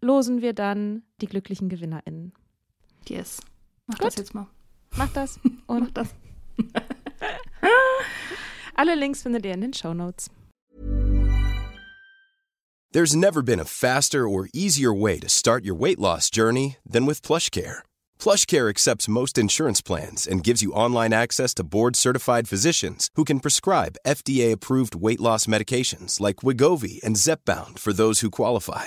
losen wir dann die glücklichen GewinnerInnen. Yes. Mach Gut. das jetzt mal. Macht das Mach und das. alle Links findet ihr in den Show Notes. There's never been a faster or easier way to start your weight loss journey than with PlushCare. PlushCare accepts most insurance plans and gives you online access to board-certified physicians who can prescribe FDA-approved weight loss medications like Wigovi and Zepbound for those who qualify.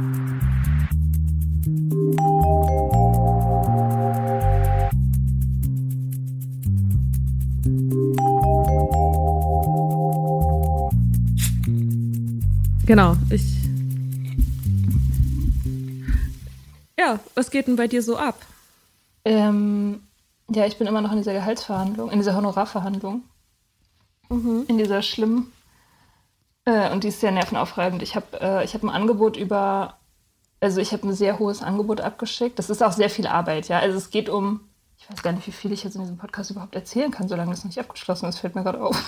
Genau, ich. Ja, was geht denn bei dir so ab? Ähm, ja, ich bin immer noch in dieser Gehaltsverhandlung, in dieser Honorarverhandlung. In dieser schlimmen. Äh, und die ist sehr nervenaufreibend. Ich habe äh, ich hab ein Angebot über, also ich habe ein sehr hohes Angebot abgeschickt. Das ist auch sehr viel Arbeit, ja. Also es geht um, ich weiß gar nicht, wie viel ich jetzt in diesem Podcast überhaupt erzählen kann, solange das noch nicht abgeschlossen ist, fällt mir gerade auf.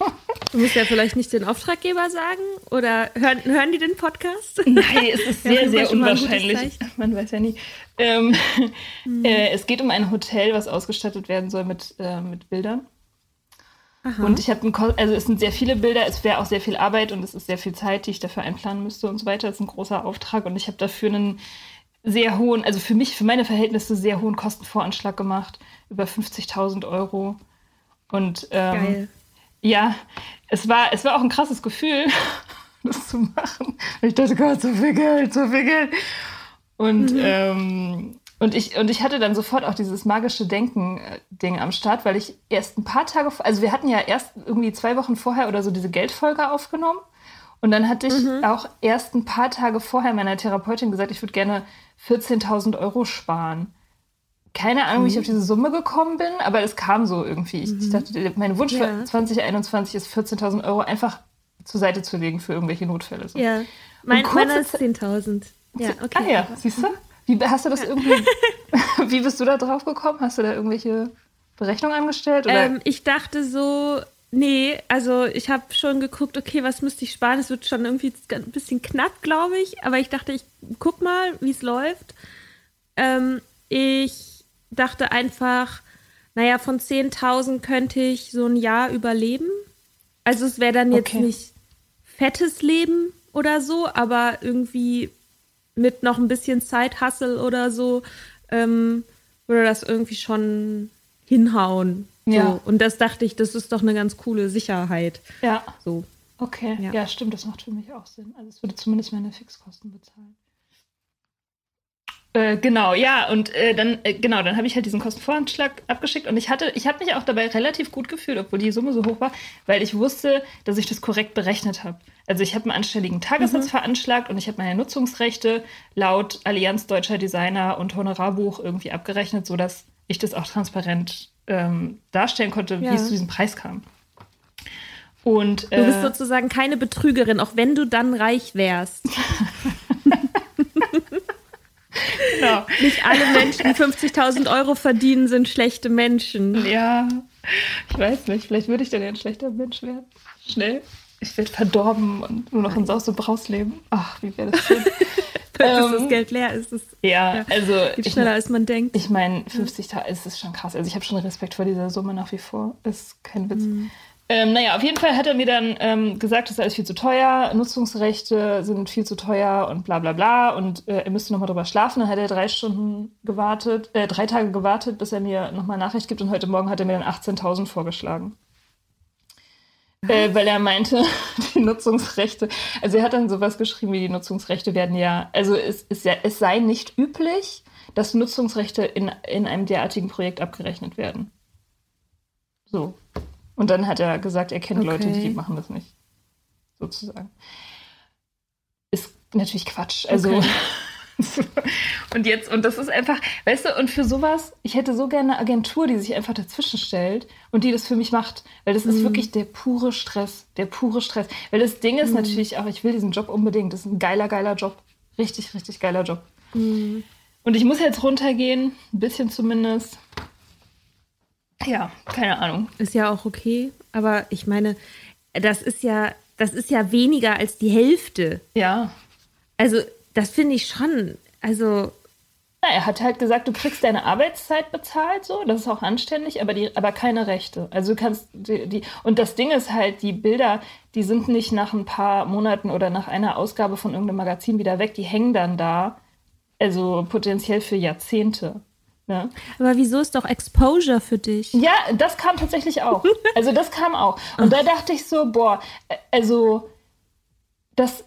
Du musst ja vielleicht nicht den Auftraggeber sagen oder hören, hören die den Podcast? Nein, es ist Ja, sehr, das sehr ein unwahrscheinlich. Man weiß ja nie. Ähm, äh, es geht um ein Hotel, was ausgestattet werden soll mit, äh, mit Bildern. Und ich habe, also es sind sehr viele Bilder, es wäre auch sehr viel Arbeit und es ist sehr viel Zeit, die ich dafür einplanen müsste und so weiter. Das ist ein großer Auftrag und ich habe dafür einen sehr hohen, also für mich, für meine Verhältnisse sehr hohen Kostenvoranschlag gemacht, über 50.000 Euro. Und ähm, Geil. ja, es war, es war auch ein krasses Gefühl, das zu machen. Ich dachte, Gott, so viel Geld, so viel Geld. Und, ähm, und, ich, und ich hatte dann sofort auch dieses magische Denken-Ding am Start, weil ich erst ein paar Tage, vor- also wir hatten ja erst irgendwie zwei Wochen vorher oder so diese Geldfolge aufgenommen. Und dann hatte ich auch erst ein paar Tage vorher meiner Therapeutin gesagt, ich würde gerne 14.000 Euro sparen. Keine Ahnung, wie ich auf diese Summe gekommen bin, aber es kam so irgendwie. Ich, ich dachte, mein Wunsch Ja. für 2021 ist 14.000 Euro einfach zur Seite zu legen für irgendwelche Notfälle. So. Ja, mein, meiner ist Zeit- 10.000. Ja, okay. Ah ja, siehst du? Wie hast du das irgendwie, wie bist du da drauf gekommen? Hast du da irgendwelche Berechnungen angestellt? Ähm, ich dachte so, nee, also ich habe schon geguckt, okay, was müsste ich sparen? Es wird schon irgendwie ein bisschen knapp, glaube ich. Aber ich dachte, ich guck mal, wie es läuft. Ähm, ich dachte einfach, naja, von 10.000 könnte ich so ein Jahr überleben. Also es wäre dann jetzt Okay. nicht fettes Leben oder so, aber irgendwie mit noch ein bisschen Zeithassel oder so ähm, würde das irgendwie schon hinhauen. So. Ja. Und das dachte ich, das ist doch eine ganz coole Sicherheit. ja, So. okay. Ja. Ja. stimmt, das macht für mich auch Sinn. Also es würde zumindest meine Fixkosten bezahlen. Äh, genau, ja, und äh, dann, äh, genau, dann habe ich halt diesen Kostenvoranschlag abgeschickt und ich hatte, ich habe mich auch dabei relativ gut gefühlt, obwohl die Summe so hoch war, weil ich wusste, dass ich das korrekt berechnet habe. Also ich habe einen anständigen Tagessatz mhm. veranschlagt und ich habe meine Nutzungsrechte laut Allianz Deutscher Designer und Honorarbuch irgendwie abgerechnet, sodass ich das auch transparent ähm, darstellen konnte, ja. wie es zu diesem Preis kam. Und, du bist äh, sozusagen keine Betrügerin, auch wenn du dann reich wärst. genau. Nicht alle Menschen, die 50.000 Euro verdienen, sind schlechte Menschen. Ja, ich weiß nicht. Vielleicht würde ich dann ja ein schlechter Mensch werden. Schnell. Ich werde verdorben und nur noch in Saus und Braus leben. Ach, wie wäre das schön. Bis ähm, das Geld leer ist. Es, ja, ja, also. Geht schneller, ich, als man denkt. Ich meine, 50.000 ist, ist schon krass. Also, ich habe schon Respekt vor dieser Summe nach wie vor. Ist kein Witz. Mhm. Ähm, naja, auf jeden Fall hat er mir dann ähm, gesagt, das ist alles viel zu teuer, Nutzungsrechte sind viel zu teuer und bla bla bla und äh, er müsste nochmal drüber schlafen. Dann hat er drei Stunden gewartet, äh, drei Tage gewartet, bis er mir nochmal Nachricht gibt und heute Morgen hat er mir dann 18.000 vorgeschlagen. Äh, weil er meinte, die Nutzungsrechte, also er hat dann sowas geschrieben wie die Nutzungsrechte werden ja, also es, es, es sei nicht üblich, dass Nutzungsrechte in, in einem derartigen Projekt abgerechnet werden. So. Und dann hat er gesagt, er kennt okay. Leute, die machen das nicht. Sozusagen. Ist natürlich Quatsch. Also. Okay. und jetzt, und das ist einfach, weißt du, und für sowas, ich hätte so gerne eine Agentur, die sich einfach dazwischen stellt und die das für mich macht. Weil das mhm. ist wirklich der pure Stress. Der pure Stress. Weil das Ding ist mhm. natürlich auch, ich will diesen Job unbedingt. Das ist ein geiler, geiler Job. Richtig, richtig geiler Job. Mhm. Und ich muss jetzt runtergehen, ein bisschen zumindest. Ja, keine Ahnung. Ist ja auch okay, aber ich meine, das ist ja, das ist ja weniger als die Hälfte. Ja. Also, das finde ich schon, also. Na, er hat halt gesagt, du kriegst deine Arbeitszeit bezahlt, so, das ist auch anständig, aber, die, aber keine Rechte. Also du kannst die, die, und das Ding ist halt, die Bilder, die sind nicht nach ein paar Monaten oder nach einer Ausgabe von irgendeinem Magazin wieder weg, die hängen dann da, also potenziell für Jahrzehnte. Ja. Aber wieso ist doch Exposure für dich? Ja, das kam tatsächlich auch. Also das kam auch. Und da dachte ich so, boah, also das,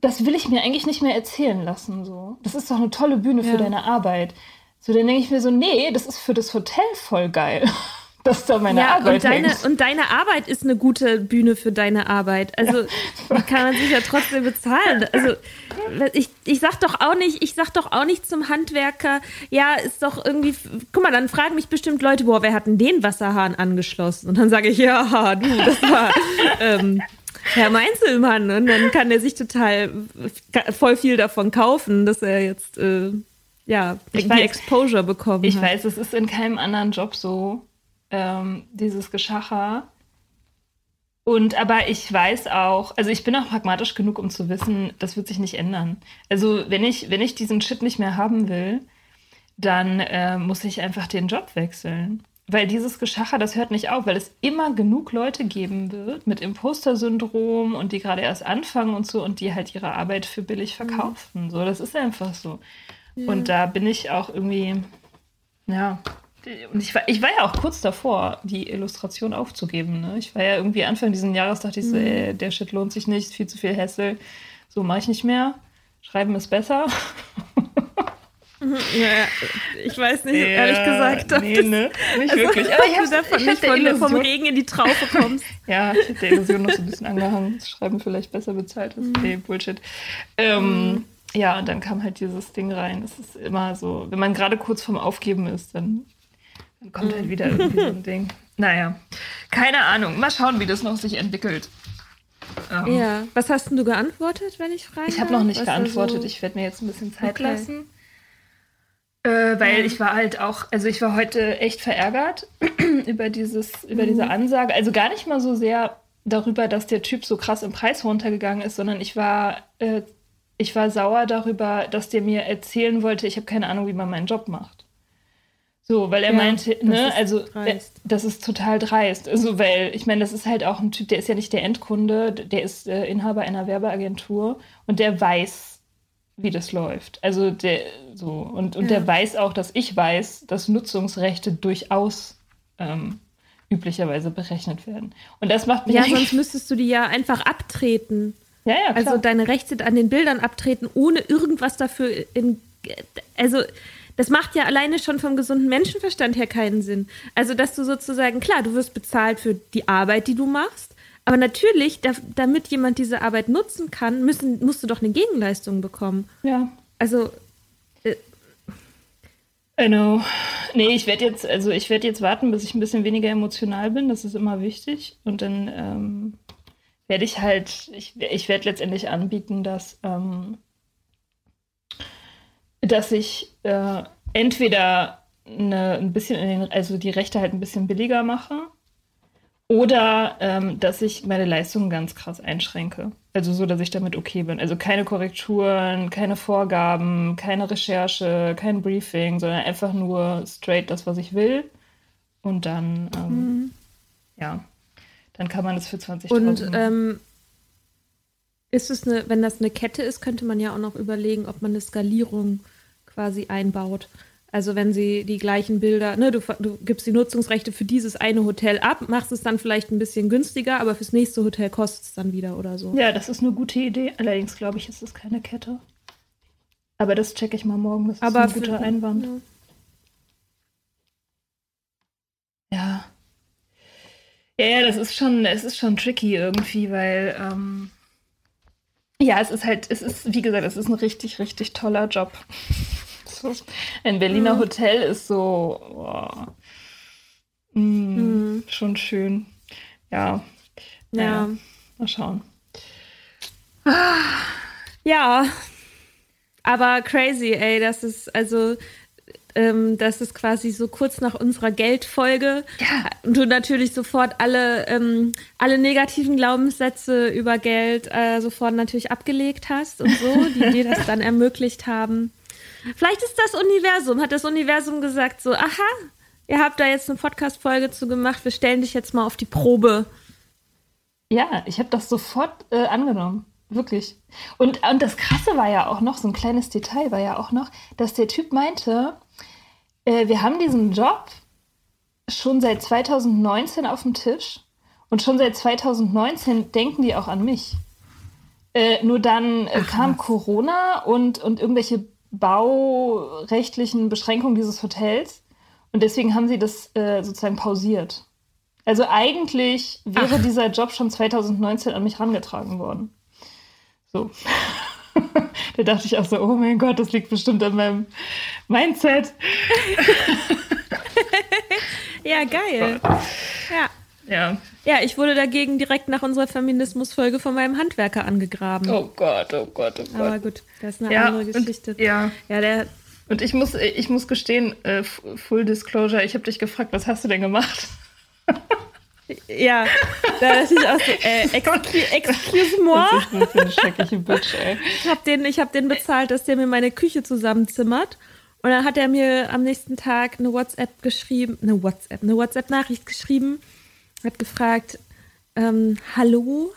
das will ich mir eigentlich nicht mehr erzählen lassen. So. Das ist doch eine tolle Bühne ja. für deine Arbeit. So, dann denke ich mir so, nee, das ist für das Hotel voll geil dass da meine ja, Arbeit und deine, hängt. und deine Arbeit ist eine gute Bühne für deine Arbeit. Also ja. die kann man sich ja trotzdem bezahlen. Also ich, ich sag doch auch nicht, ich sag doch auch nicht zum Handwerker, ja, ist doch irgendwie, guck mal, dann fragen mich bestimmt Leute, boah, wer hat denn den Wasserhahn angeschlossen? Und dann sage ich, ja, du, das war ähm, Herr Meinzelmann. Und dann kann er sich total voll viel davon kaufen, dass er jetzt äh, ja, ich weiß, Exposure bekommen Ich hat. weiß, es ist in keinem anderen Job so ähm, dieses Geschacher. Und aber ich weiß auch, also ich bin auch pragmatisch genug, um zu wissen, das wird sich nicht ändern. Also wenn ich, wenn ich diesen Shit nicht mehr haben will, dann äh, muss ich einfach den Job wechseln. Weil dieses Geschacher, das hört nicht auf, weil es immer genug Leute geben wird mit Imposter-Syndrom und die gerade erst anfangen und so und die halt ihre Arbeit für billig mhm. verkaufen. Mhm. So, das ist einfach so. Ja. Und da bin ich auch irgendwie, ja, und ich war, ich war ja auch kurz davor, die Illustration aufzugeben. Ne? Ich war ja irgendwie Anfang dieses Jahres, dachte ich so, mhm. ey, der Shit lohnt sich nicht, viel zu viel Hässel. So mache ich nicht mehr. Schreiben ist besser. Ja, ich weiß nicht, ja, ehrlich gesagt. Nee, ne? Nicht also, wirklich. Aber ich habe davon nicht von, Illusion, vom Regen in die Traufe kommst. ja, ich hätte der Illusion noch so ein bisschen angehangen. Das Schreiben vielleicht besser bezahlt ist. Mhm. Nee, Bullshit. Ähm, mhm. Ja, und dann kam halt dieses Ding rein. Es ist immer so, wenn man gerade kurz vorm Aufgeben ist, dann dann kommt halt wieder irgendwie so ein Ding. Naja, keine Ahnung. Mal schauen, wie das noch sich entwickelt. Ähm, ja, was hast denn du geantwortet, wenn ich frage? Ich habe noch nicht geantwortet. So? Ich werde mir jetzt ein bisschen Zeit okay. lassen. Äh, weil ja. ich war halt auch, also ich war heute echt verärgert über dieses, über mhm. diese Ansage. Also gar nicht mal so sehr darüber, dass der Typ so krass im Preis runtergegangen ist, sondern ich war, äh, ich war sauer darüber, dass der mir erzählen wollte, ich habe keine Ahnung, wie man meinen Job macht. So, weil er ja, meinte, ne, also dreist. das ist total dreist. Also, weil, ich meine, das ist halt auch ein Typ, der ist ja nicht der Endkunde, der ist äh, Inhaber einer Werbeagentur und der weiß, wie das läuft. Also der so, und, und ja. der weiß auch, dass ich weiß, dass Nutzungsrechte durchaus ähm, üblicherweise berechnet werden. Und das macht mich. Ja, sonst müsstest du die ja einfach abtreten. Ja, ja, klar. Also deine Rechte an den Bildern abtreten, ohne irgendwas dafür in also das macht ja alleine schon vom gesunden Menschenverstand her keinen Sinn. Also, dass du sozusagen, klar, du wirst bezahlt für die Arbeit, die du machst, aber natürlich, da, damit jemand diese Arbeit nutzen kann, müssen, musst du doch eine Gegenleistung bekommen. Ja. Also. Äh, I know. Nee, ich werde jetzt, also ich werde jetzt warten, bis ich ein bisschen weniger emotional bin. Das ist immer wichtig. Und dann ähm, werde ich halt, ich, ich werde letztendlich anbieten, dass, ähm, dass ich äh, entweder eine, ein bisschen in den, also die Rechte halt ein bisschen billiger mache oder ähm, dass ich meine Leistungen ganz krass einschränke. Also so, dass ich damit okay bin. Also keine Korrekturen, keine Vorgaben, keine Recherche, kein Briefing, sondern einfach nur straight das, was ich will. Und dann, ähm, mhm. ja, dann kann man es für 20.000. Und ähm, ist es eine, wenn das eine Kette ist, könnte man ja auch noch überlegen, ob man eine Skalierung quasi einbaut. Also wenn sie die gleichen Bilder, ne, du, du, gibst die Nutzungsrechte für dieses eine Hotel ab, machst es dann vielleicht ein bisschen günstiger, aber fürs nächste Hotel kostet es dann wieder oder so. Ja, das ist eine gute Idee. Allerdings glaube ich, ist es keine Kette. Aber das checke ich mal morgen. Das ist aber ein guter Einwand. Ja. ja. Ja, ja, das ist schon, es ist schon tricky irgendwie, weil ähm, ja, es ist halt, es ist, wie gesagt, es ist ein richtig, richtig toller Job. Ein Berliner mhm. Hotel ist so oh, mhm. schon schön. Ja. Ja. ja. Mal schauen. Ja. Aber crazy, ey, das ist also ähm, das ist quasi so kurz nach unserer Geldfolge ja. du natürlich sofort alle, ähm, alle negativen Glaubenssätze über Geld äh, sofort natürlich abgelegt hast und so, die dir das dann ermöglicht haben. Vielleicht ist das Universum, hat das Universum gesagt so, aha, ihr habt da jetzt eine Podcast-Folge zu gemacht, wir stellen dich jetzt mal auf die Probe. Ja, ich habe das sofort äh, angenommen. Wirklich. Und, und das Krasse war ja auch noch, so ein kleines Detail war ja auch noch, dass der Typ meinte, äh, wir haben diesen Job schon seit 2019 auf dem Tisch und schon seit 2019 denken die auch an mich. Äh, nur dann äh, kam was. Corona und, und irgendwelche baurechtlichen Beschränkungen dieses Hotels. Und deswegen haben sie das äh, sozusagen pausiert. Also eigentlich wäre Ach. dieser Job schon 2019 an mich herangetragen worden. So. da dachte ich auch so, oh mein Gott, das liegt bestimmt an meinem Mindset. ja, geil. Ja. Ja. Ja, ich wurde dagegen direkt nach unserer Feminismus-Folge von meinem Handwerker angegraben. Oh Gott, oh Gott, oh Gott. Aber gut, das ist eine ja, andere Geschichte. Und, ja. Ja, der. Und ich muss, ich muss gestehen, äh, Full Disclosure, ich habe dich gefragt, was hast du denn gemacht? Ja, da ist ich auch so, äh, excuse, excuse moi. Das ist eine schreckliche Bitch, ey. Ich habe den, hab den bezahlt, dass der mir meine Küche zusammenzimmert. Und dann hat er mir am nächsten Tag eine WhatsApp geschrieben, eine WhatsApp, eine WhatsApp-Nachricht geschrieben, hat gefragt, ähm, hallo,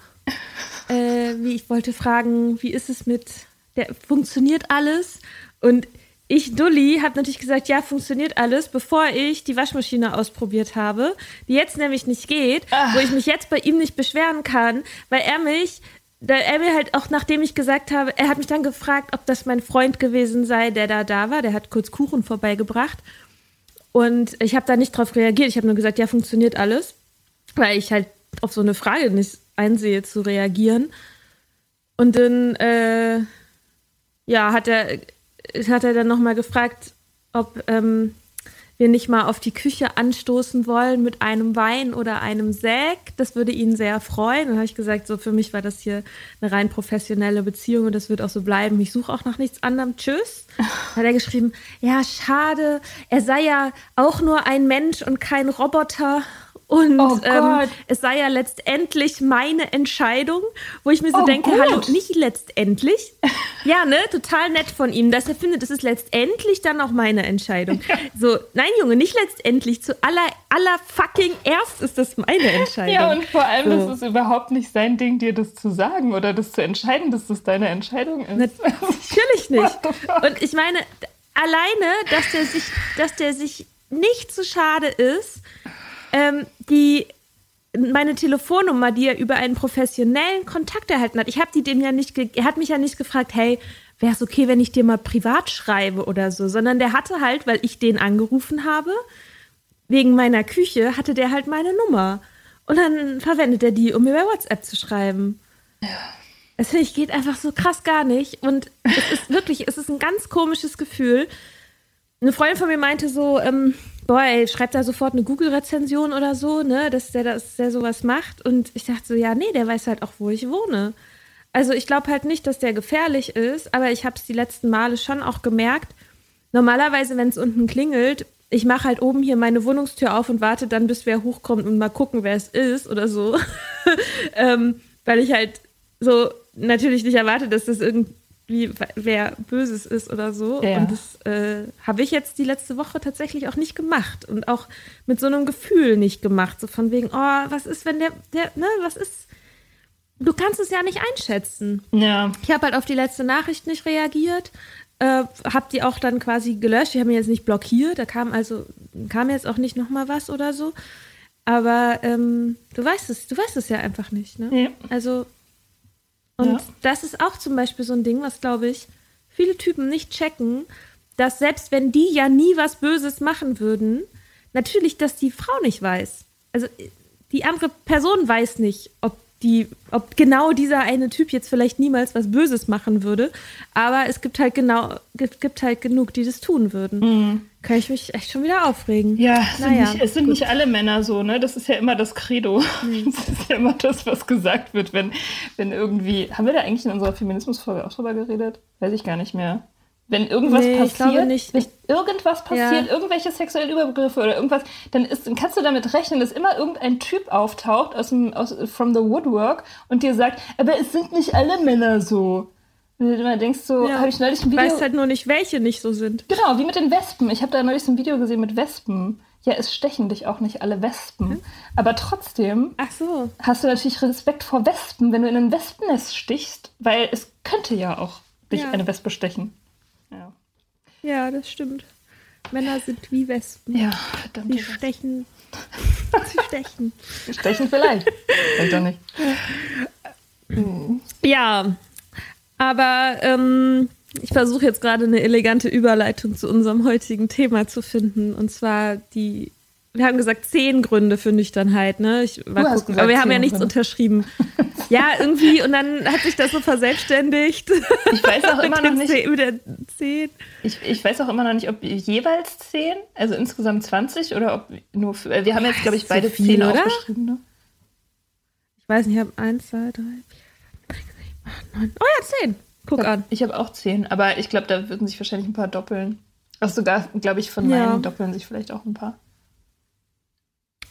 äh, wie ich wollte fragen, wie ist es mit, der funktioniert alles? Und ich, Dulli, habe natürlich gesagt, ja, funktioniert alles, bevor ich die Waschmaschine ausprobiert habe, die jetzt nämlich nicht geht, Ach. wo ich mich jetzt bei ihm nicht beschweren kann, weil er mich, da er mir halt auch, nachdem ich gesagt habe, er hat mich dann gefragt, ob das mein Freund gewesen sei, der da da war, der hat kurz Kuchen vorbeigebracht und ich habe da nicht drauf reagiert, ich habe nur gesagt, ja, funktioniert alles, weil ich halt auf so eine Frage nicht einsehe zu reagieren und dann, äh, ja, hat er hat er dann nochmal gefragt, ob ähm, wir nicht mal auf die Küche anstoßen wollen mit einem Wein oder einem Sekt. Das würde ihn sehr freuen. Und dann habe ich gesagt, so für mich war das hier eine rein professionelle Beziehung und das wird auch so bleiben. Ich suche auch nach nichts anderem. Tschüss. Hat er geschrieben, ja, schade. Er sei ja auch nur ein Mensch und kein Roboter. Und oh ähm, es sei ja letztendlich meine Entscheidung, wo ich mir so oh denke, gut. hallo, nicht letztendlich. ja, ne, total nett von ihm, dass er findet, es ist letztendlich dann auch meine Entscheidung. Ja. So, nein, Junge, nicht letztendlich, zu aller, aller fucking erst ist das meine Entscheidung. Ja, und vor allem, so. ist es überhaupt nicht sein Ding, dir das zu sagen oder das zu entscheiden, dass das deine Entscheidung ist. Natürlich nicht. Und ich meine, alleine, dass der sich, dass der sich nicht zu schade ist, ähm, die meine Telefonnummer, die er über einen professionellen Kontakt erhalten hat. Ich habe die dem ja nicht, er hat mich ja nicht gefragt, hey, wäre es okay, wenn ich dir mal privat schreibe oder so, sondern der hatte halt, weil ich den angerufen habe, wegen meiner Küche, hatte der halt meine Nummer. Und dann verwendet er die, um mir bei WhatsApp zu schreiben. Ja. Das finde ich geht einfach so krass gar nicht. Und es ist wirklich, es ist ein ganz komisches Gefühl. Eine Freundin von mir meinte so, ähm, boah, ey, schreibt da sofort eine Google-Rezension oder so, ne, dass der, dass der sowas macht. Und ich dachte so, ja, nee, der weiß halt auch, wo ich wohne. Also ich glaube halt nicht, dass der gefährlich ist, aber ich habe es die letzten Male schon auch gemerkt. Normalerweise, wenn es unten klingelt, ich mache halt oben hier meine Wohnungstür auf und warte dann, bis wer hochkommt und mal gucken, wer es ist oder so. ähm, weil ich halt so natürlich nicht erwarte, dass das irgendwie wer Böses ist oder so. Ja. Und das äh, habe ich jetzt die letzte Woche tatsächlich auch nicht gemacht und auch mit so einem Gefühl nicht gemacht. So von wegen, oh, was ist, wenn der, der, ne, was ist, du kannst es ja nicht einschätzen. Ja. Ich habe halt auf die letzte Nachricht nicht reagiert. Äh, hab die auch dann quasi gelöscht. Die haben mich jetzt nicht blockiert. Da kam also kam jetzt auch nicht noch mal was oder so. Aber ähm, du weißt es, du weißt es ja einfach nicht. Ne? Ja. Also und ja. das ist auch zum Beispiel so ein Ding, was glaube ich viele Typen nicht checken, dass selbst wenn die ja nie was Böses machen würden, natürlich, dass die Frau nicht weiß. Also die andere Person weiß nicht, ob die, ob genau dieser eine Typ jetzt vielleicht niemals was Böses machen würde, aber es gibt halt genau, gibt, gibt halt genug, die das tun würden. Mhm. Kann ich mich echt schon wieder aufregen. Ja, es naja, sind, nicht, es sind nicht, alle Männer so, ne? Das ist ja immer das Credo. Mhm. Das ist ja immer das, was gesagt wird, wenn, wenn irgendwie. Haben wir da eigentlich in unserer Feminismusfolge auch drüber geredet? Weiß ich gar nicht mehr wenn irgendwas nee, passiert, wenn irgendwas passiert, ja. irgendwelche sexuellen Übergriffe oder irgendwas, dann, ist, kannst du damit rechnen, dass immer irgendein Typ auftaucht aus dem aus from the woodwork und dir sagt, aber es sind nicht alle Männer so. Und du immer denkst so, ja. habe ich neulich ein Video. Weißt halt nur nicht, welche nicht so sind. Genau, wie mit den Wespen. Ich habe da neulich so ein Video gesehen mit Wespen. Ja, es stechen dich auch nicht alle Wespen. Hm? Aber trotzdem Ach so. hast du natürlich Respekt vor Wespen, wenn du in ein Wespennest stichst, weil es könnte ja auch dich ja. eine Wespe stechen. Ja. Ja, das stimmt. Männer sind wie Wespen. Ja, verdammt. Sie stechen. Sie stechen. Sie stechen vielleicht. Vielleicht doch nicht. Ja, aber ähm, ich versuche jetzt gerade eine elegante Überleitung zu unserem heutigen Thema zu finden. Und zwar die wir haben gesagt, zehn Gründe für Nüchternheit, ne? Ich war gucken, aber wir haben ja nichts Gründe. unterschrieben. ja, irgendwie, und dann hat sich das so verselbstständigt. Ich weiß auch immer noch nicht. Mit der zehn. Ich, ich weiß auch immer noch nicht, ob jeweils zehn, also insgesamt 20 oder ob nur. Für, wir haben jetzt, glaube ich, beide viel, zehn oder? aufgeschrieben, ne? Ich weiß nicht, ich habe eins, zwei, drei, vier, sechs, sieben, acht, neun. Oh ja, zehn. Guck ich hab, an. Ich habe auch zehn, aber ich glaube, da würden sich wahrscheinlich ein paar doppeln. Auch sogar, glaube ich, von ja. meinen doppeln sich vielleicht auch ein paar.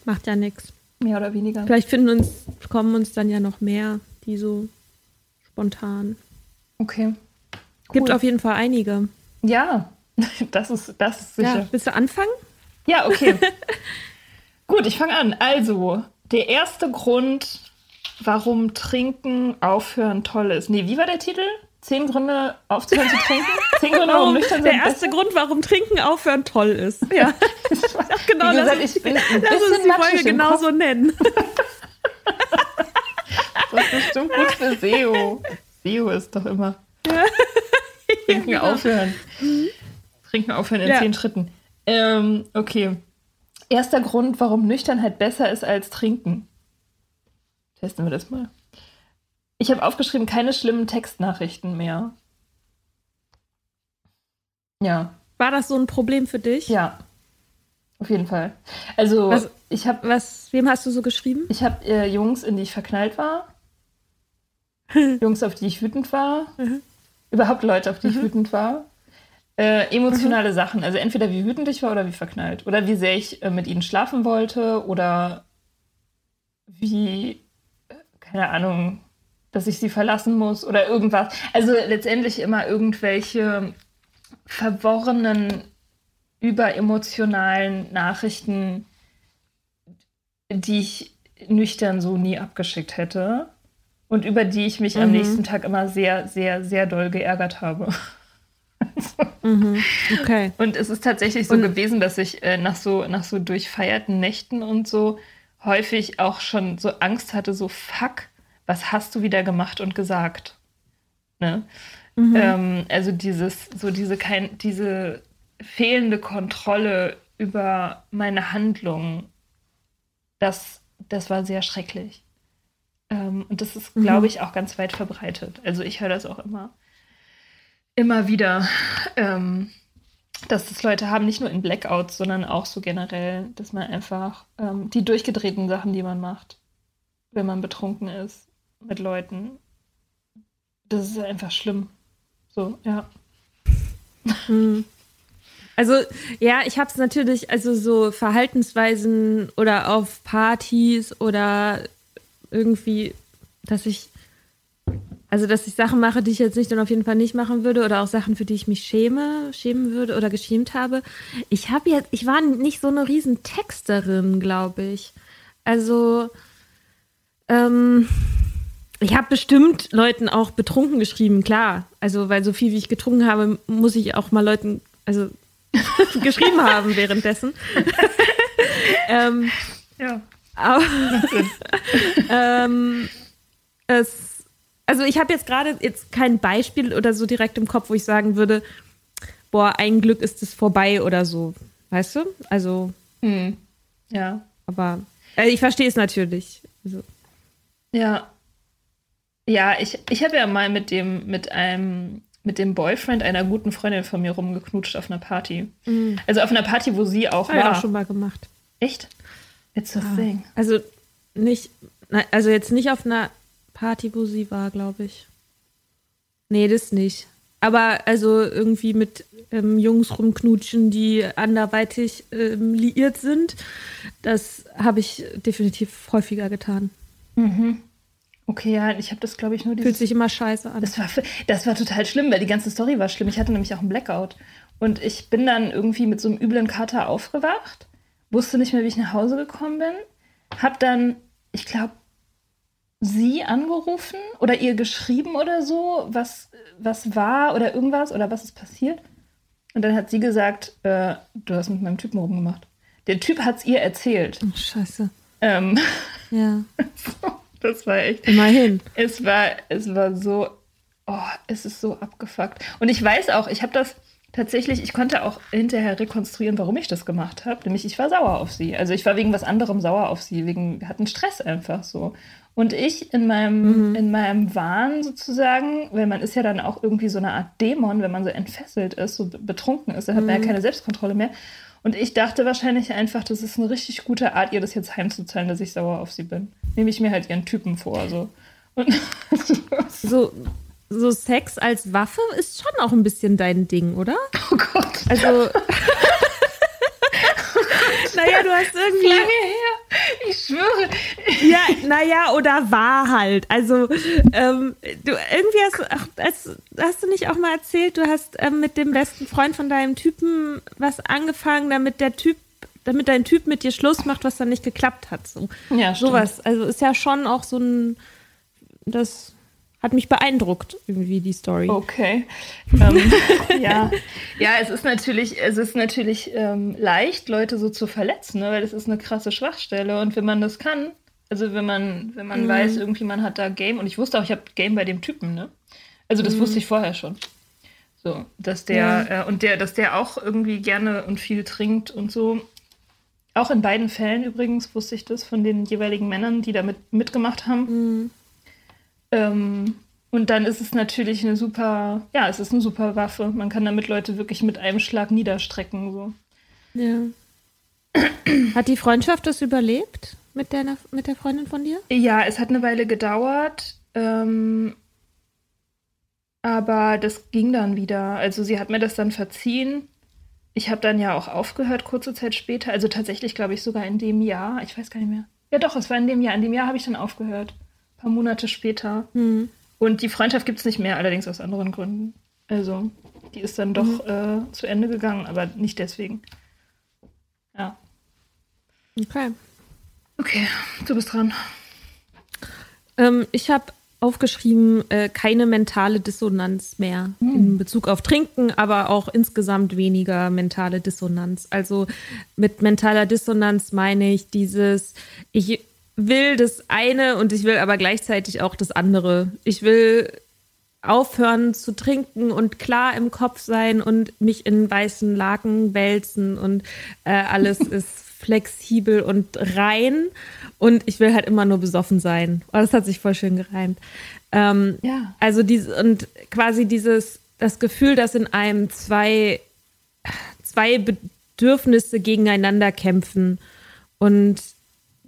Macht ja nichts. Mehr oder weniger. Vielleicht finden uns, kommen uns dann ja noch mehr, die so spontan. Okay. Cool. Gibt auf jeden Fall einige. Ja, das ist, das ist sicher. Ja, willst du anfangen? Ja, okay. Gut, ich fange an. Also, der erste Grund, warum Trinken aufhören toll ist. Nee, wie war der Titel? Zehn Gründe aufzuhören zu trinken? Zehn Gründe, warum nüchtern Der erste besser? Grund, warum Trinken aufhören toll ist. Ja. Ach, genau, Wie gesagt, ich bin ein lass uns die Folge genauso nennen. das ist bestimmt gut für SEO. SEO ist doch immer. Ja. Trinken ja, genau. aufhören. Mhm. Trinken aufhören in ja. zehn Schritten. Ähm, okay. Erster Grund, warum Nüchternheit besser ist als Trinken. Testen wir das mal. Ich habe aufgeschrieben, keine schlimmen Textnachrichten mehr. Ja. War das so ein Problem für dich? Ja. Auf jeden Fall. Also, was, ich habe. Was, wem hast du so geschrieben? Ich habe äh, Jungs, in die ich verknallt war. Jungs, auf die ich wütend war. Mhm. Überhaupt Leute, auf die mhm. ich wütend war. Äh, emotionale mhm. Sachen. Also, entweder wie wütend ich war oder wie verknallt. Oder wie sehr ich äh, mit ihnen schlafen wollte. Oder wie. Äh, keine Ahnung dass ich sie verlassen muss oder irgendwas. Also letztendlich immer irgendwelche verworrenen, überemotionalen Nachrichten, die ich nüchtern so nie abgeschickt hätte und über die ich mich mhm. am nächsten Tag immer sehr, sehr, sehr doll geärgert habe. mhm. Okay. Und es ist tatsächlich so und gewesen, dass ich äh, nach so nach so durchfeierten Nächten und so häufig auch schon so Angst hatte, so fuck, was hast du wieder gemacht und gesagt? Ne? Mhm. Ähm, also dieses, so diese kein, diese fehlende Kontrolle über meine Handlungen, das, das war sehr schrecklich. Ähm, und das ist, glaube mhm. ich, auch ganz weit verbreitet. Also ich höre das auch immer, immer wieder, ähm, dass das Leute haben, nicht nur in Blackouts, sondern auch so generell, dass man einfach ähm, die durchgedrehten Sachen, die man macht, wenn man betrunken ist mit Leuten, das ist einfach schlimm. So, ja. Mhm. Also ja, ich habe es natürlich, also so Verhaltensweisen oder auf Partys oder irgendwie, dass ich, also dass ich Sachen mache, die ich jetzt nicht und auf jeden Fall nicht machen würde oder auch Sachen, für die ich mich schäme, schämen würde oder geschämt habe. Ich habe jetzt, ich war nicht so eine riesen Texterin, glaube ich. Also, ähm, ich habe bestimmt Leuten auch betrunken geschrieben, klar. Also, weil so viel wie ich getrunken habe, muss ich auch mal Leuten, also geschrieben haben währenddessen. ähm, ja. Aber, ähm, es, also ich habe jetzt gerade jetzt kein Beispiel oder so direkt im Kopf, wo ich sagen würde, boah, ein Glück ist es vorbei oder so. Weißt du? Also. Hm. Ja. Aber äh, ich verstehe es natürlich. Also. Ja. Ja, ich, ich habe ja mal mit dem, mit einem, mit dem Boyfriend einer guten Freundin von mir rumgeknutscht auf einer Party. Mhm. Also auf einer Party, wo sie auch Habe war. Ich auch schon mal gemacht. Echt? It's a ah. thing. Also nicht, also jetzt nicht auf einer Party, wo sie war, glaube ich. Nee, das nicht. Aber also irgendwie mit ähm, Jungs rumknutschen, die anderweitig ähm, liiert sind, das habe ich definitiv häufiger getan. Mhm. Okay, ja, ich habe das, glaube ich, nur dieses... Fühlt sich immer scheiße an. Das war, das war total schlimm, weil die ganze Story war schlimm. Ich hatte nämlich auch einen Blackout. Und ich bin dann irgendwie mit so einem üblen Kater aufgewacht, wusste nicht mehr, wie ich nach Hause gekommen bin, hab dann, ich glaube, sie angerufen oder ihr geschrieben oder so, was, was war oder irgendwas oder was ist passiert. Und dann hat sie gesagt, äh, du hast mit meinem Typen rumgemacht. Der Typ hat es ihr erzählt. Oh, scheiße. Ähm, ja. so. Das war echt. Immerhin. Es war, es war so, oh, es ist so abgefuckt. Und ich weiß auch, ich habe das tatsächlich, ich konnte auch hinterher rekonstruieren, warum ich das gemacht habe. Nämlich, ich war sauer auf sie. Also ich war wegen was anderem sauer auf sie. Wegen, wir hatten Stress einfach so. Und ich in meinem, mhm. in meinem Wahn sozusagen, weil man ist ja dann auch irgendwie so eine Art Dämon, wenn man so entfesselt ist, so betrunken ist, dann hat man ja mhm. keine Selbstkontrolle mehr. Und ich dachte wahrscheinlich einfach, das ist eine richtig gute Art, ihr das jetzt heimzuzahlen, dass ich sauer auf sie bin. Nehme ich mir halt ihren Typen vor. So. so, so Sex als Waffe ist schon auch ein bisschen dein Ding, oder? Oh Gott. Also. naja, du hast irgendwie. Lange her. Ich schwöre. Ja, naja, oder war halt. Also, ähm, du irgendwie hast, ach, hast, hast du nicht auch mal erzählt, du hast ähm, mit dem besten Freund von deinem Typen was angefangen, damit der Typ damit dein Typ mit dir Schluss macht, was dann nicht geklappt hat. So. Ja, stimmt. Sowas. Also ist ja schon auch so ein, das hat mich beeindruckt, irgendwie die Story. Okay. ähm, ja. ja, es ist natürlich, es ist natürlich ähm, leicht, Leute so zu verletzen, ne? weil das ist eine krasse Schwachstelle. Und wenn man das kann, also wenn man, wenn man mhm. weiß, irgendwie man hat da Game, und ich wusste auch, ich habe Game bei dem Typen, ne? Also das mhm. wusste ich vorher schon. So, dass der, ja. äh, und der, dass der auch irgendwie gerne und viel trinkt und so. Auch in beiden Fällen übrigens wusste ich das von den jeweiligen Männern, die da mit, mitgemacht haben. Mhm. Ähm, und dann ist es natürlich eine super, ja, es ist eine super Waffe. Man kann damit Leute wirklich mit einem Schlag niederstrecken. So. Ja. Hat die Freundschaft das überlebt mit, deiner, mit der Freundin von dir? Ja, es hat eine Weile gedauert. Ähm, aber das ging dann wieder. Also sie hat mir das dann verziehen. Ich habe dann ja auch aufgehört, kurze Zeit später. Also tatsächlich, glaube ich, sogar in dem Jahr. Ich weiß gar nicht mehr. Ja, doch, es war in dem Jahr. In dem Jahr habe ich dann aufgehört paar Monate später. Mhm. Und die Freundschaft gibt es nicht mehr, allerdings aus anderen Gründen. Also, die ist dann doch mhm. äh, zu Ende gegangen, aber nicht deswegen. Ja. Okay. Okay, du bist dran. Ähm, ich habe aufgeschrieben, äh, keine mentale Dissonanz mehr mhm. in Bezug auf Trinken, aber auch insgesamt weniger mentale Dissonanz. Also mit mentaler Dissonanz meine ich dieses, ich will das eine und ich will aber gleichzeitig auch das andere. Ich will aufhören zu trinken und klar im Kopf sein und mich in weißen Laken wälzen und äh, alles ist flexibel und rein und ich will halt immer nur besoffen sein. Oh, das hat sich voll schön gereimt. Ähm, ja. Also diese und quasi dieses das Gefühl, dass in einem zwei zwei Bedürfnisse gegeneinander kämpfen und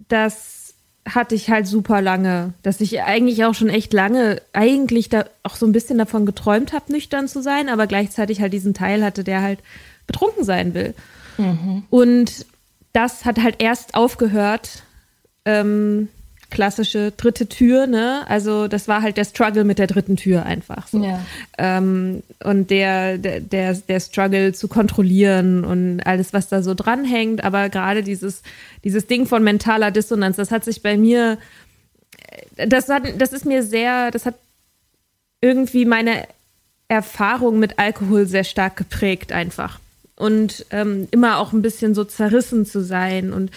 das hatte ich halt super lange, dass ich eigentlich auch schon echt lange eigentlich da auch so ein bisschen davon geträumt habe, nüchtern zu sein, aber gleichzeitig halt diesen Teil hatte, der halt betrunken sein will. Mhm. Und das hat halt erst aufgehört, ähm, klassische dritte Tür, ne? Also das war halt der Struggle mit der dritten Tür einfach. So. Ja. Ähm, und der, der, der, der Struggle zu kontrollieren und alles, was da so dranhängt. Aber gerade dieses, dieses Ding von mentaler Dissonanz, das hat sich bei mir, das hat, das ist mir sehr, das hat irgendwie meine Erfahrung mit Alkohol sehr stark geprägt einfach. Und ähm, immer auch ein bisschen so zerrissen zu sein und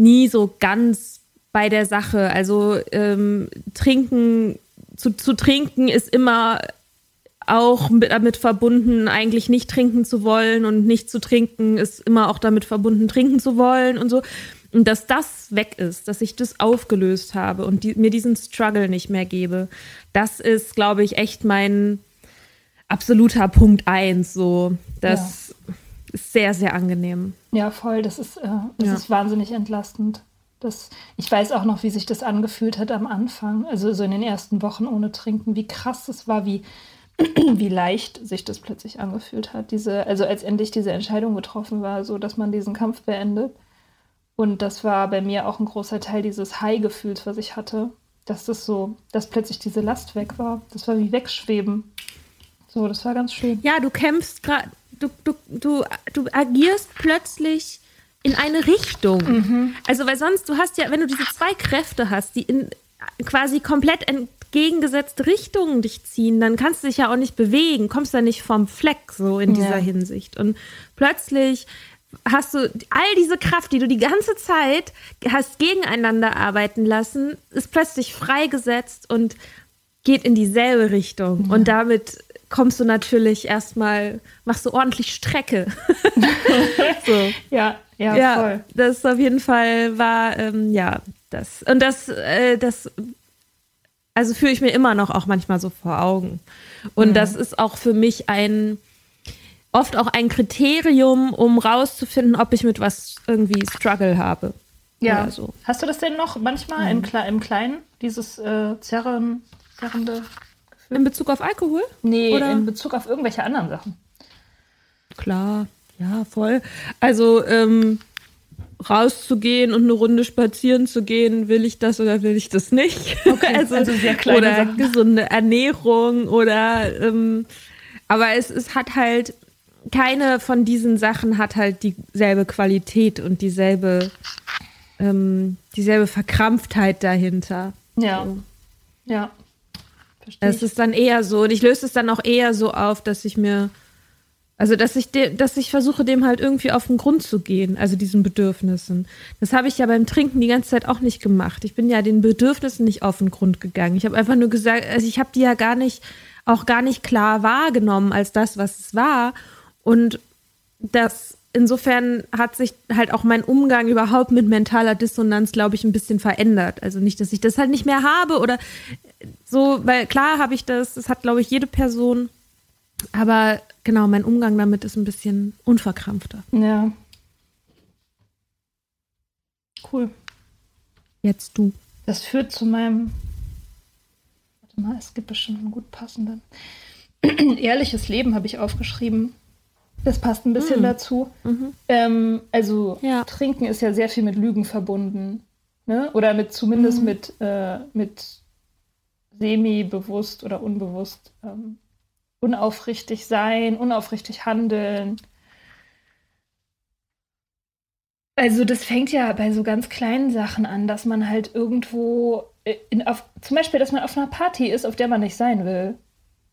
nie so ganz bei der Sache. Also ähm, trinken, zu, zu trinken ist immer auch mit, damit verbunden, eigentlich nicht trinken zu wollen und nicht zu trinken ist immer auch damit verbunden, trinken zu wollen und so. Und dass das weg ist, dass ich das aufgelöst habe und die, mir diesen Struggle nicht mehr gebe, das ist, glaube ich, echt mein absoluter Punkt eins. So, das ja. Sehr, sehr angenehm. Ja, voll. Das ist, äh, das ja. ist wahnsinnig entlastend. Das, ich weiß auch noch, wie sich das angefühlt hat am Anfang, also so in den ersten Wochen ohne Trinken, wie krass es war, wie, wie leicht sich das plötzlich angefühlt hat. Diese, also als endlich diese Entscheidung getroffen war, so dass man diesen Kampf beendet. Und das war bei mir auch ein großer Teil dieses High-Gefühls, was ich hatte. Dass das so, dass plötzlich diese Last weg war. Das war wie wegschweben. So, das war ganz schön. Ja, du kämpfst gerade, du, du, du, du agierst plötzlich in eine Richtung. Mhm. Also, weil sonst, du hast ja, wenn du diese zwei Kräfte hast, die in quasi komplett entgegengesetzte Richtungen dich ziehen, dann kannst du dich ja auch nicht bewegen, kommst da nicht vom Fleck so in dieser ja. Hinsicht. Und plötzlich hast du all diese Kraft, die du die ganze Zeit hast gegeneinander arbeiten lassen, ist plötzlich freigesetzt und geht in dieselbe Richtung. Ja. Und damit kommst du natürlich erstmal, machst du ordentlich Strecke. so. Ja, ja, ja, voll. Das auf jeden Fall war, ähm, ja, das. Und das, äh, das, also führe ich mir immer noch auch manchmal so vor Augen. Und mhm. das ist auch für mich ein, oft auch ein Kriterium, um rauszufinden, ob ich mit was irgendwie Struggle habe. Ja. So. Hast du das denn noch manchmal mhm. im, im Kleinen, dieses äh, zerren, zerrende in Bezug auf Alkohol? Nee, Oder? in Bezug auf irgendwelche anderen Sachen. Klar, ja, voll. Also, ähm, rauszugehen und eine Runde spazieren zu gehen, will ich das oder will ich das nicht? Okay, also, also sehr kleine Oder Sachen. gesunde Ernährung oder ähm, aber es, es hat halt keine von diesen Sachen hat halt dieselbe Qualität und dieselbe ähm, dieselbe Verkrampftheit dahinter. Ja. So. Ja. Es ist dann eher so, und ich löse es dann auch eher so auf, dass ich mir, also dass ich, de, dass ich versuche, dem halt irgendwie auf den Grund zu gehen, also diesen Bedürfnissen. Das habe ich ja beim Trinken die ganze Zeit auch nicht gemacht. Ich bin ja den Bedürfnissen nicht auf den Grund gegangen. Ich habe einfach nur gesagt, also ich habe die ja gar nicht, auch gar nicht klar wahrgenommen als das, was es war. Und das insofern hat sich halt auch mein Umgang überhaupt mit mentaler Dissonanz, glaube ich, ein bisschen verändert. Also nicht, dass ich das halt nicht mehr habe oder so, weil klar habe ich das, das hat, glaube ich, jede Person. Aber genau, mein Umgang damit ist ein bisschen unverkrampfter. Ja. Cool. Jetzt du. Das führt zu meinem. Warte mal, es gibt bestimmt einen gut passenden. Ehrliches Leben habe ich aufgeschrieben. Das passt ein bisschen mhm. dazu. Mhm. Ähm, also ja. Trinken ist ja sehr viel mit Lügen verbunden. Ne? Oder mit zumindest mhm. mit, äh, mit semi-bewusst oder unbewusst ähm, unaufrichtig sein, unaufrichtig handeln. Also das fängt ja bei so ganz kleinen Sachen an, dass man halt irgendwo, äh, in, auf, zum Beispiel, dass man auf einer Party ist, auf der man nicht sein will.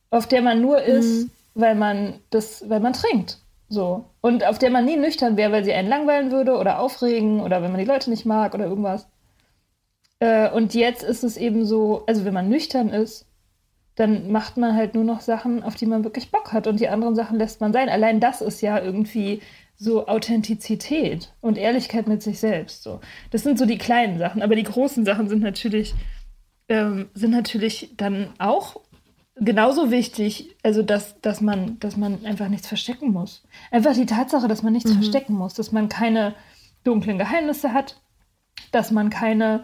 Auf der man nur ist, mhm. weil man das, weil man trinkt. So. Und auf der man nie nüchtern wäre, weil sie einen langweilen würde oder aufregen oder wenn man die Leute nicht mag oder irgendwas. Äh, und jetzt ist es eben so, also wenn man nüchtern ist, dann macht man halt nur noch Sachen, auf die man wirklich Bock hat und die anderen Sachen lässt man sein. Allein das ist ja irgendwie so Authentizität und Ehrlichkeit mit sich selbst. So. Das sind so die kleinen Sachen, aber die großen Sachen sind natürlich, ähm, sind natürlich dann auch genauso wichtig, also dass, dass, man, dass man einfach nichts verstecken muss. Einfach die Tatsache, dass man nichts mhm. verstecken muss, dass man keine dunklen Geheimnisse hat, dass man keine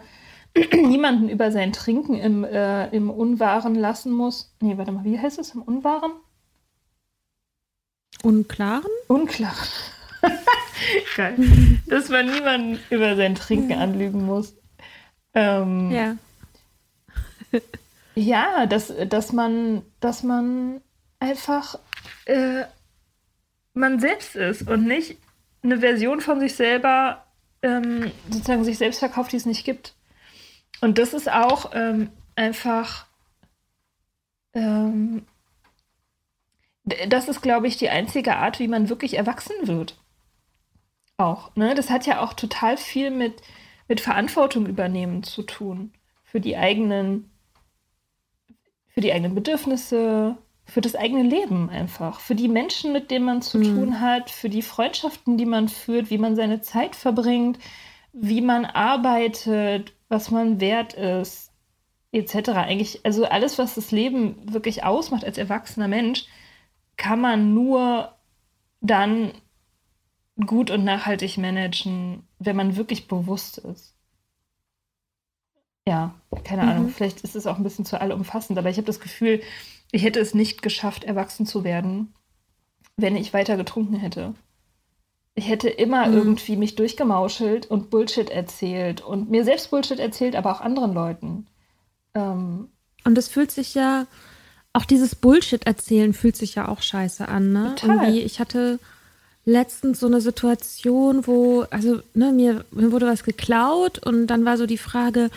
niemanden über sein Trinken im, äh, im Unwahren lassen muss. Nee, warte mal, wie heißt es im Unwahren? Unklaren? Unklaren. Geil. Dass man niemanden über sein Trinken anlügen muss. Ähm, ja. ja, dass, dass, man, dass man einfach äh, man selbst ist und nicht eine Version von sich selber ähm, sozusagen sich selbst verkauft, die es nicht gibt. Und das ist auch ähm, einfach, ähm, das ist, glaube ich, die einzige Art, wie man wirklich erwachsen wird. Auch. Ne? Das hat ja auch total viel mit, mit Verantwortung übernehmen zu tun. Für die eigenen, für die eigenen Bedürfnisse, für das eigene Leben einfach. Für die Menschen, mit denen man zu mhm. tun hat, für die Freundschaften, die man führt, wie man seine Zeit verbringt, wie man arbeitet, was man wert ist, etc. Eigentlich, also alles, was das Leben wirklich ausmacht als erwachsener Mensch, kann man nur dann gut und nachhaltig managen, wenn man wirklich bewusst ist. Ja, keine mhm. Ahnung, vielleicht ist es auch ein bisschen zu allumfassend, aber ich habe das Gefühl, ich hätte es nicht geschafft, erwachsen zu werden, wenn ich weiter getrunken hätte. Ich hätte immer mhm. irgendwie mich durchgemauschelt und Bullshit erzählt und mir selbst Bullshit erzählt, aber auch anderen Leuten. Ähm, und es fühlt sich ja, auch dieses Bullshit erzählen fühlt sich ja auch scheiße an, ne? Total. Irgendwie, ich hatte letztens so eine Situation, wo, also, ne, mir, mir wurde was geklaut und dann war so die Frage,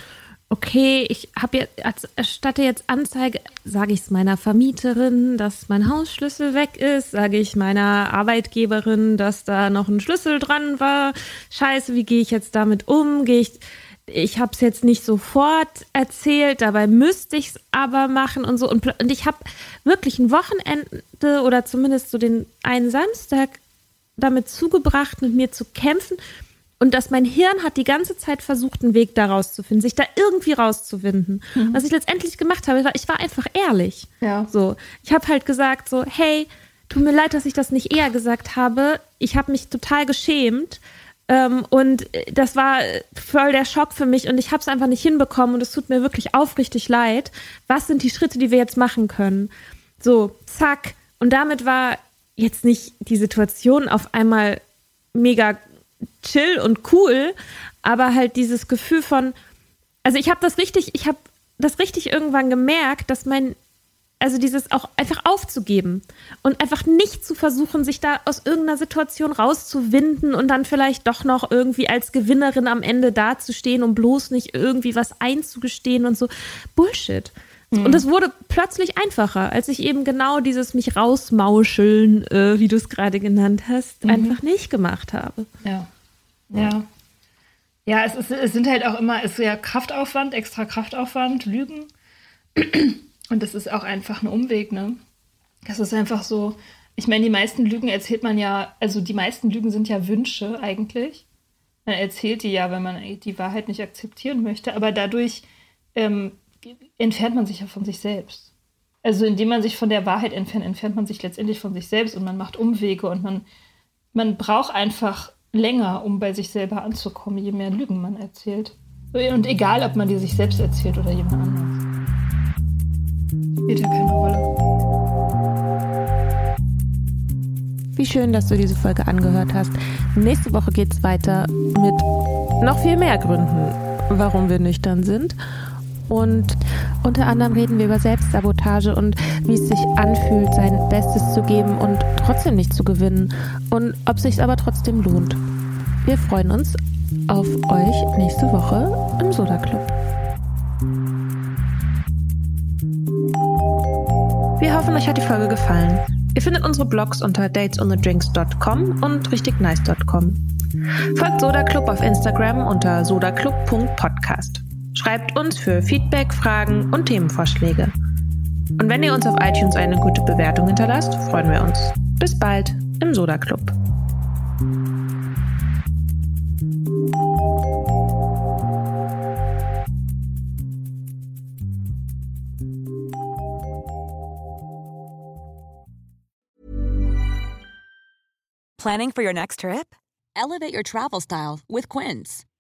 okay, ich habe jetzt, erstatte jetzt Anzeige, sage ich es meiner Vermieterin, dass mein Hausschlüssel weg ist, sage ich meiner Arbeitgeberin, dass da noch ein Schlüssel dran war. Scheiße, wie gehe ich jetzt damit um? Gehe ich, ich habe es jetzt nicht sofort erzählt, dabei müsste ich es aber machen und so. Und, und ich habe wirklich ein Wochenende oder zumindest so den einen Samstag damit zugebracht, mit mir zu kämpfen und dass mein Hirn hat die ganze Zeit versucht, einen Weg da rauszufinden, sich da irgendwie rauszuwinden. Mhm. Was ich letztendlich gemacht habe, war, ich war einfach ehrlich. Ja. So, ich habe halt gesagt so, hey, tut mir leid, dass ich das nicht eher gesagt habe. Ich habe mich total geschämt. Ähm, und das war voll der Schock für mich und ich habe es einfach nicht hinbekommen und es tut mir wirklich aufrichtig leid. Was sind die Schritte, die wir jetzt machen können? So, zack. Und damit war jetzt nicht die Situation auf einmal mega chill und cool, aber halt dieses Gefühl von, also ich habe das richtig, ich habe das richtig irgendwann gemerkt, dass mein, also dieses auch einfach aufzugeben und einfach nicht zu versuchen, sich da aus irgendeiner Situation rauszuwinden und dann vielleicht doch noch irgendwie als Gewinnerin am Ende dazustehen, um bloß nicht irgendwie was einzugestehen und so. Bullshit. Mhm. Und es wurde plötzlich einfacher, als ich eben genau dieses mich rausmauscheln, äh, wie du es gerade genannt hast, mhm. einfach nicht gemacht habe. Ja. Ja. Ja, es, ist, es sind halt auch immer, es ist ja Kraftaufwand, extra Kraftaufwand, Lügen. Und das ist auch einfach ein Umweg, ne? Das ist einfach so, ich meine, die meisten Lügen erzählt man ja, also die meisten Lügen sind ja Wünsche eigentlich. Man erzählt die ja, wenn man die Wahrheit nicht akzeptieren möchte, aber dadurch ähm, entfernt man sich ja von sich selbst. Also indem man sich von der Wahrheit entfernt, entfernt man sich letztendlich von sich selbst und man macht Umwege und man, man braucht einfach länger, um bei sich selber anzukommen, je mehr Lügen man erzählt. Und egal, ob man die sich selbst erzählt oder jemand anderes. Spielt ja keine Rolle. Wie schön, dass du diese Folge angehört hast. Nächste Woche geht es weiter mit noch viel mehr Gründen, warum wir nüchtern sind. Und unter anderem reden wir über Selbstsabotage und wie es sich anfühlt, sein Bestes zu geben und trotzdem nicht zu gewinnen. Und ob es sich aber trotzdem lohnt. Wir freuen uns auf euch nächste Woche im Soda Club. Wir hoffen, euch hat die Folge gefallen. Ihr findet unsere Blogs unter datesonthedrinks.com und richtignice.com. Folgt Soda Club auf Instagram unter sodaclub.podcast. Schreibt uns für Feedback, Fragen und Themenvorschläge. Und wenn ihr uns auf iTunes eine gute Bewertung hinterlasst, freuen wir uns. Bis bald im Soda Club. Planning for your next trip? Elevate your travel style with Quince.